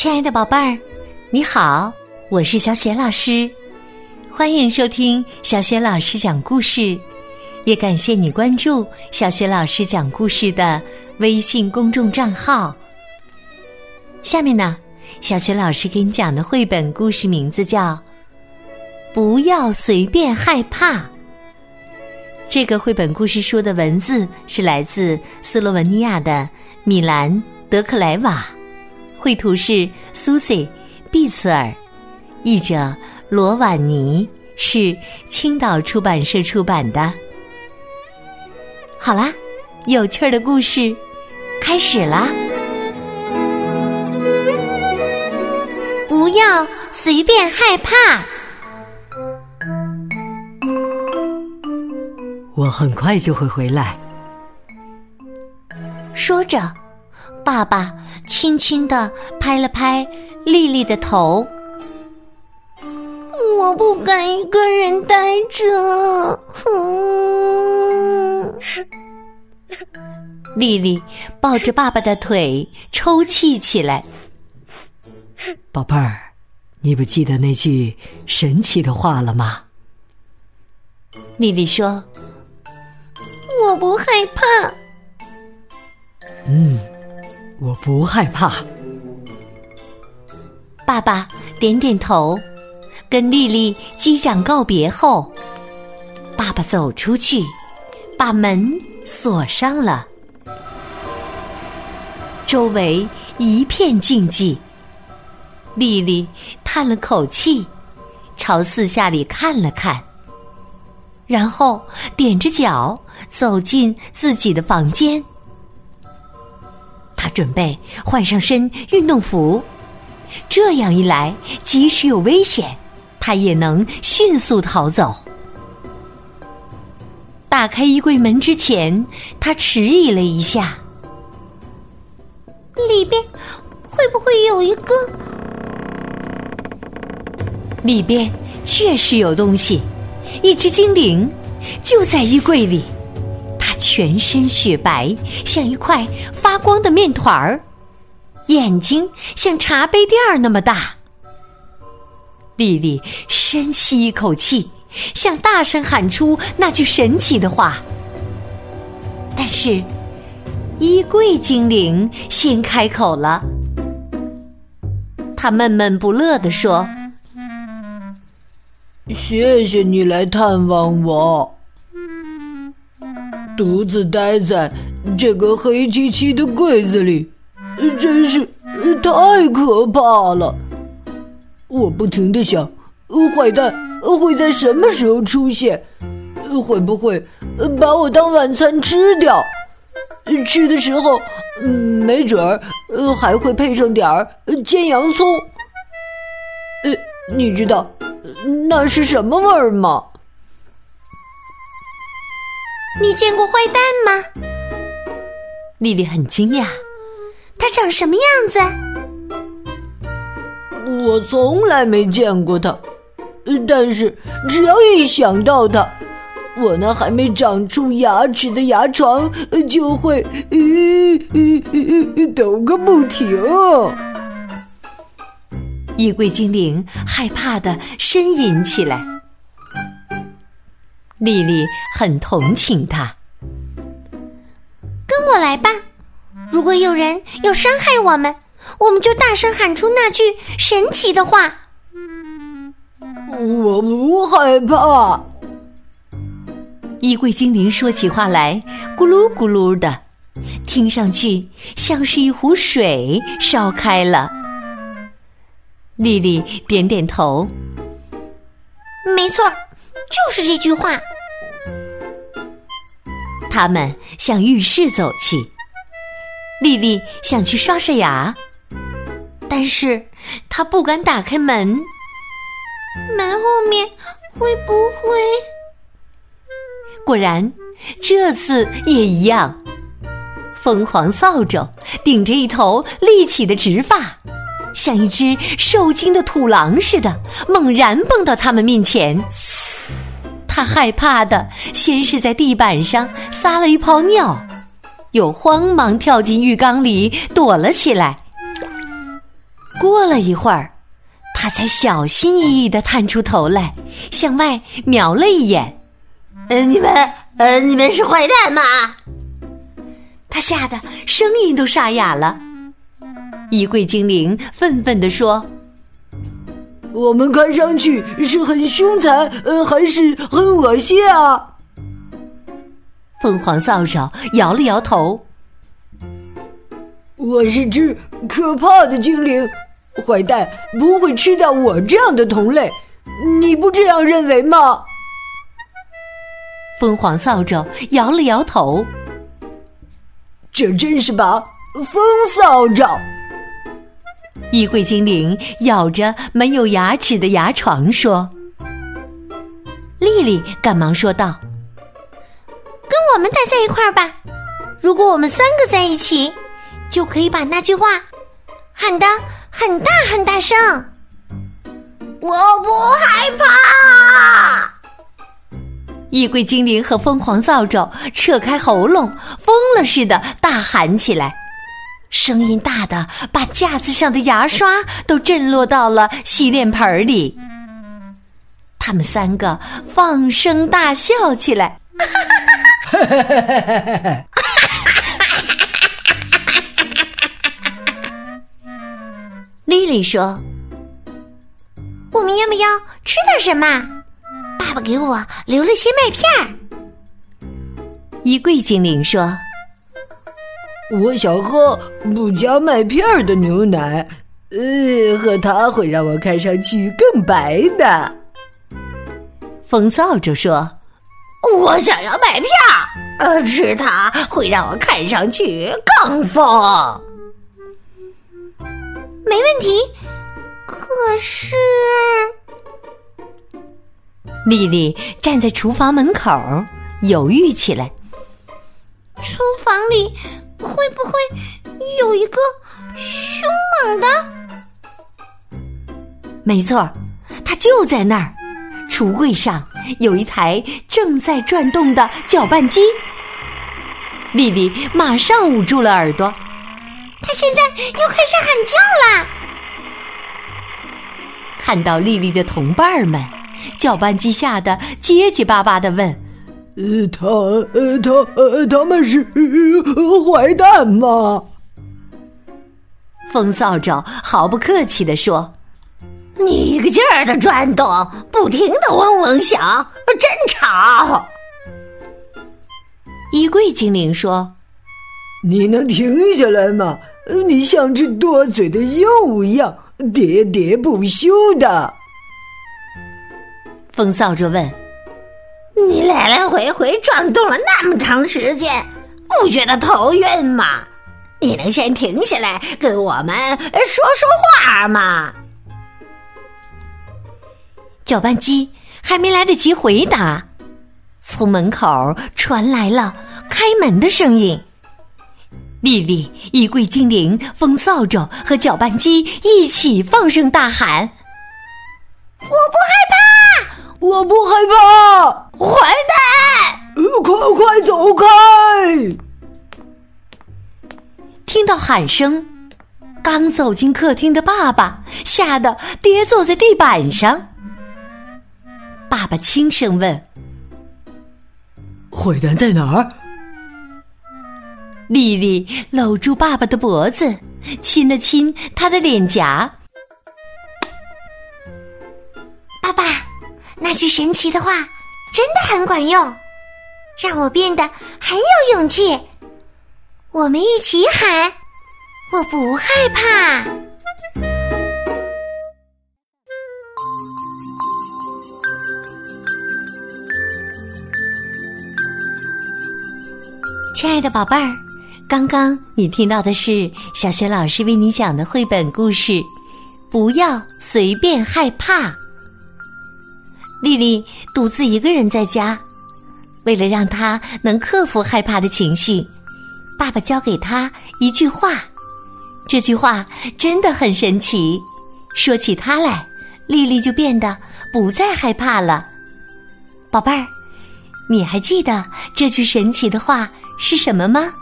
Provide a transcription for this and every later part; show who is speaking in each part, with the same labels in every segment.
Speaker 1: 亲爱的宝贝儿，你好，我是小雪老师，欢迎收听小雪老师讲故事，也感谢你关注小雪老师讲故事的微信公众账号。下面呢，小雪老师给你讲的绘本故事名字叫《不要随便害怕》。这个绘本故事书的文字是来自斯洛文尼亚的米兰·德克莱瓦。绘图是苏 e ·毕茨尔，译者罗婉妮，是青岛出版社出版的。好啦，有趣儿的故事开始啦！
Speaker 2: 不要随便害怕。
Speaker 3: 我很快就会回来。
Speaker 2: 说着。爸爸轻轻的拍了拍丽丽的头。我不敢一个人待着。
Speaker 1: 哼 丽丽抱着爸爸的腿抽泣起来。
Speaker 3: 宝贝儿，你不记得那句神奇的话了吗？
Speaker 1: 丽丽说：“
Speaker 2: 我不害怕。”
Speaker 3: 嗯。我不害怕。
Speaker 1: 爸爸点点头，跟丽丽击掌告别后，爸爸走出去，把门锁上了。周围一片静寂。丽丽叹了口气，朝四下里看了看，然后踮着脚走进自己的房间。他准备换上身运动服，这样一来，即使有危险，他也能迅速逃走。打开衣柜门之前，他迟疑了一下，
Speaker 2: 里边会不会有一个？
Speaker 1: 里边确实有东西，一只精灵就在衣柜里。全身雪白，像一块发光的面团儿，眼睛像茶杯垫儿那么大。丽丽深吸一口气，想大声喊出那句神奇的话，但是衣柜精灵先开口了。他闷闷不乐地说：“
Speaker 4: 谢谢你来探望我。”独自待在这个黑漆漆的柜子里，真是太可怕了。我不停的想，坏蛋会在什么时候出现？会不会把我当晚餐吃掉？吃的时候，没准儿还会配上点儿煎洋葱。呃，你知道那是什么味儿吗？
Speaker 2: 你见过坏蛋吗？
Speaker 1: 丽丽很惊讶，
Speaker 2: 他长什么样子？
Speaker 4: 我从来没见过他，但是只要一想到他，我那还没长出牙齿的牙床就会抖个不停。
Speaker 1: 衣柜精灵害怕的呻吟起来。丽丽很同情他，
Speaker 2: 跟我来吧。如果有人要伤害我们，我们就大声喊出那句神奇的话。
Speaker 4: 我不害怕。
Speaker 1: 衣柜精灵说起话来咕噜咕噜的，听上去像是一壶水烧开了。丽丽点点头，
Speaker 2: 没错。就是这句话。
Speaker 1: 他们向浴室走去，丽丽想去刷刷牙，但是她不敢打开门。
Speaker 2: 门后面会不会？
Speaker 1: 果然，这次也一样。疯狂扫帚顶着一头立起的直发。像一只受惊的土狼似的，猛然蹦到他们面前。他害怕的先是在地板上撒了一泡尿，又慌忙跳进浴缸里躲了起来。过了一会儿，他才小心翼翼的探出头来，向外瞄了一眼。
Speaker 2: 呃，你们，呃，你们是坏蛋吗？
Speaker 1: 他吓得声音都沙哑了。衣柜精灵愤愤地说：“
Speaker 4: 我们看上去是很凶残，呃，还是很恶心啊？”
Speaker 1: 凤凰扫帚摇了摇头：“
Speaker 4: 我是只可怕的精灵，坏蛋不会吃掉我这样的同类，你不这样认为吗？”
Speaker 1: 凤凰扫帚摇了摇头。
Speaker 4: 这真是把风扫帚！
Speaker 1: 衣柜精灵咬着没有牙齿的牙床说：“丽丽，赶忙说道：‘
Speaker 2: 跟我们待在一块儿吧。如果我们三个在一起，就可以把那句话喊得很大很大声。’我不害怕。”
Speaker 1: 衣柜精灵和疯狂扫帚扯开喉咙，疯了似的大喊起来，声音大的把架子上的牙刷都震落到了洗脸盆里。他们三个放声大笑起来。丽丽说：“
Speaker 2: 我们要不要吃点什么？”爸爸给我留了些麦片儿。
Speaker 1: 衣柜精灵说：“
Speaker 4: 我想喝不加麦片儿的牛奶，呃，喝它会让我看上去更白的。”
Speaker 1: 风扫帚说：“
Speaker 2: 我想要麦片儿，呃，吃它会让我看上去更疯。”没问题，可是。
Speaker 1: 丽丽站在厨房门口，犹豫起来。
Speaker 2: 厨房里会不会有一个凶猛的？
Speaker 1: 没错，它就在那儿。橱柜上有一台正在转动的搅拌机。丽丽马上捂住了耳朵。
Speaker 2: 它现在又开始喊叫了。
Speaker 1: 看到丽丽的同伴们。搅拌机吓得结结巴巴的问：“
Speaker 4: 呃，他呃，他呃，他们是坏蛋吗？”
Speaker 1: 风扫帚毫不客气地说：“
Speaker 2: 你一个劲儿的转动，不停的嗡嗡响，真吵。”
Speaker 1: 衣柜精灵说：“
Speaker 4: 你能停下来吗？你像只多嘴的鹦鹉一样喋喋不休的。”
Speaker 1: 风扫帚问：“
Speaker 2: 你来来回回转动了那么长时间，不觉得头晕吗？你能先停下来跟我们说说话吗？”
Speaker 1: 搅拌机还没来得及回答，从门口传来了开门的声音。丽丽、衣柜精灵、风扫帚和搅拌机一起放声大喊：“
Speaker 2: 我不害怕！”
Speaker 4: 我不害怕，
Speaker 2: 坏蛋！
Speaker 4: 快快走开！
Speaker 1: 听到喊声，刚走进客厅的爸爸吓得跌坐在地板上。爸爸轻声问：“
Speaker 3: 坏蛋在哪儿？”
Speaker 1: 丽丽搂住爸爸的脖子，亲了亲他的脸颊。
Speaker 2: 句神奇的话真的很管用，让我变得很有勇气。我们一起喊：“我不害怕。”
Speaker 1: 亲爱的宝贝儿，刚刚你听到的是小学老师为你讲的绘本故事《不要随便害怕》。丽丽独自一个人在家，为了让她能克服害怕的情绪，爸爸教给她一句话。这句话真的很神奇，说起它来，丽丽就变得不再害怕了。宝贝儿，你还记得这句神奇的话是什么吗？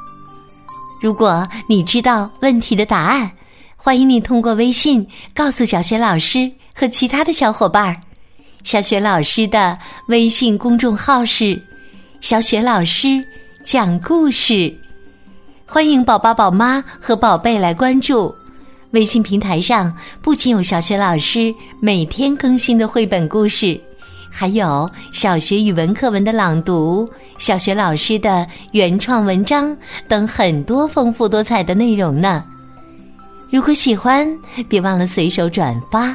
Speaker 1: 如果你知道问题的答案，欢迎你通过微信告诉小雪老师和其他的小伙伴儿。小雪老师的微信公众号是“小雪老师讲故事”，欢迎宝宝、宝妈和宝贝来关注。微信平台上不仅有小雪老师每天更新的绘本故事，还有小学语文课文的朗读、小学老师的原创文章等很多丰富多彩的内容呢。如果喜欢，别忘了随手转发，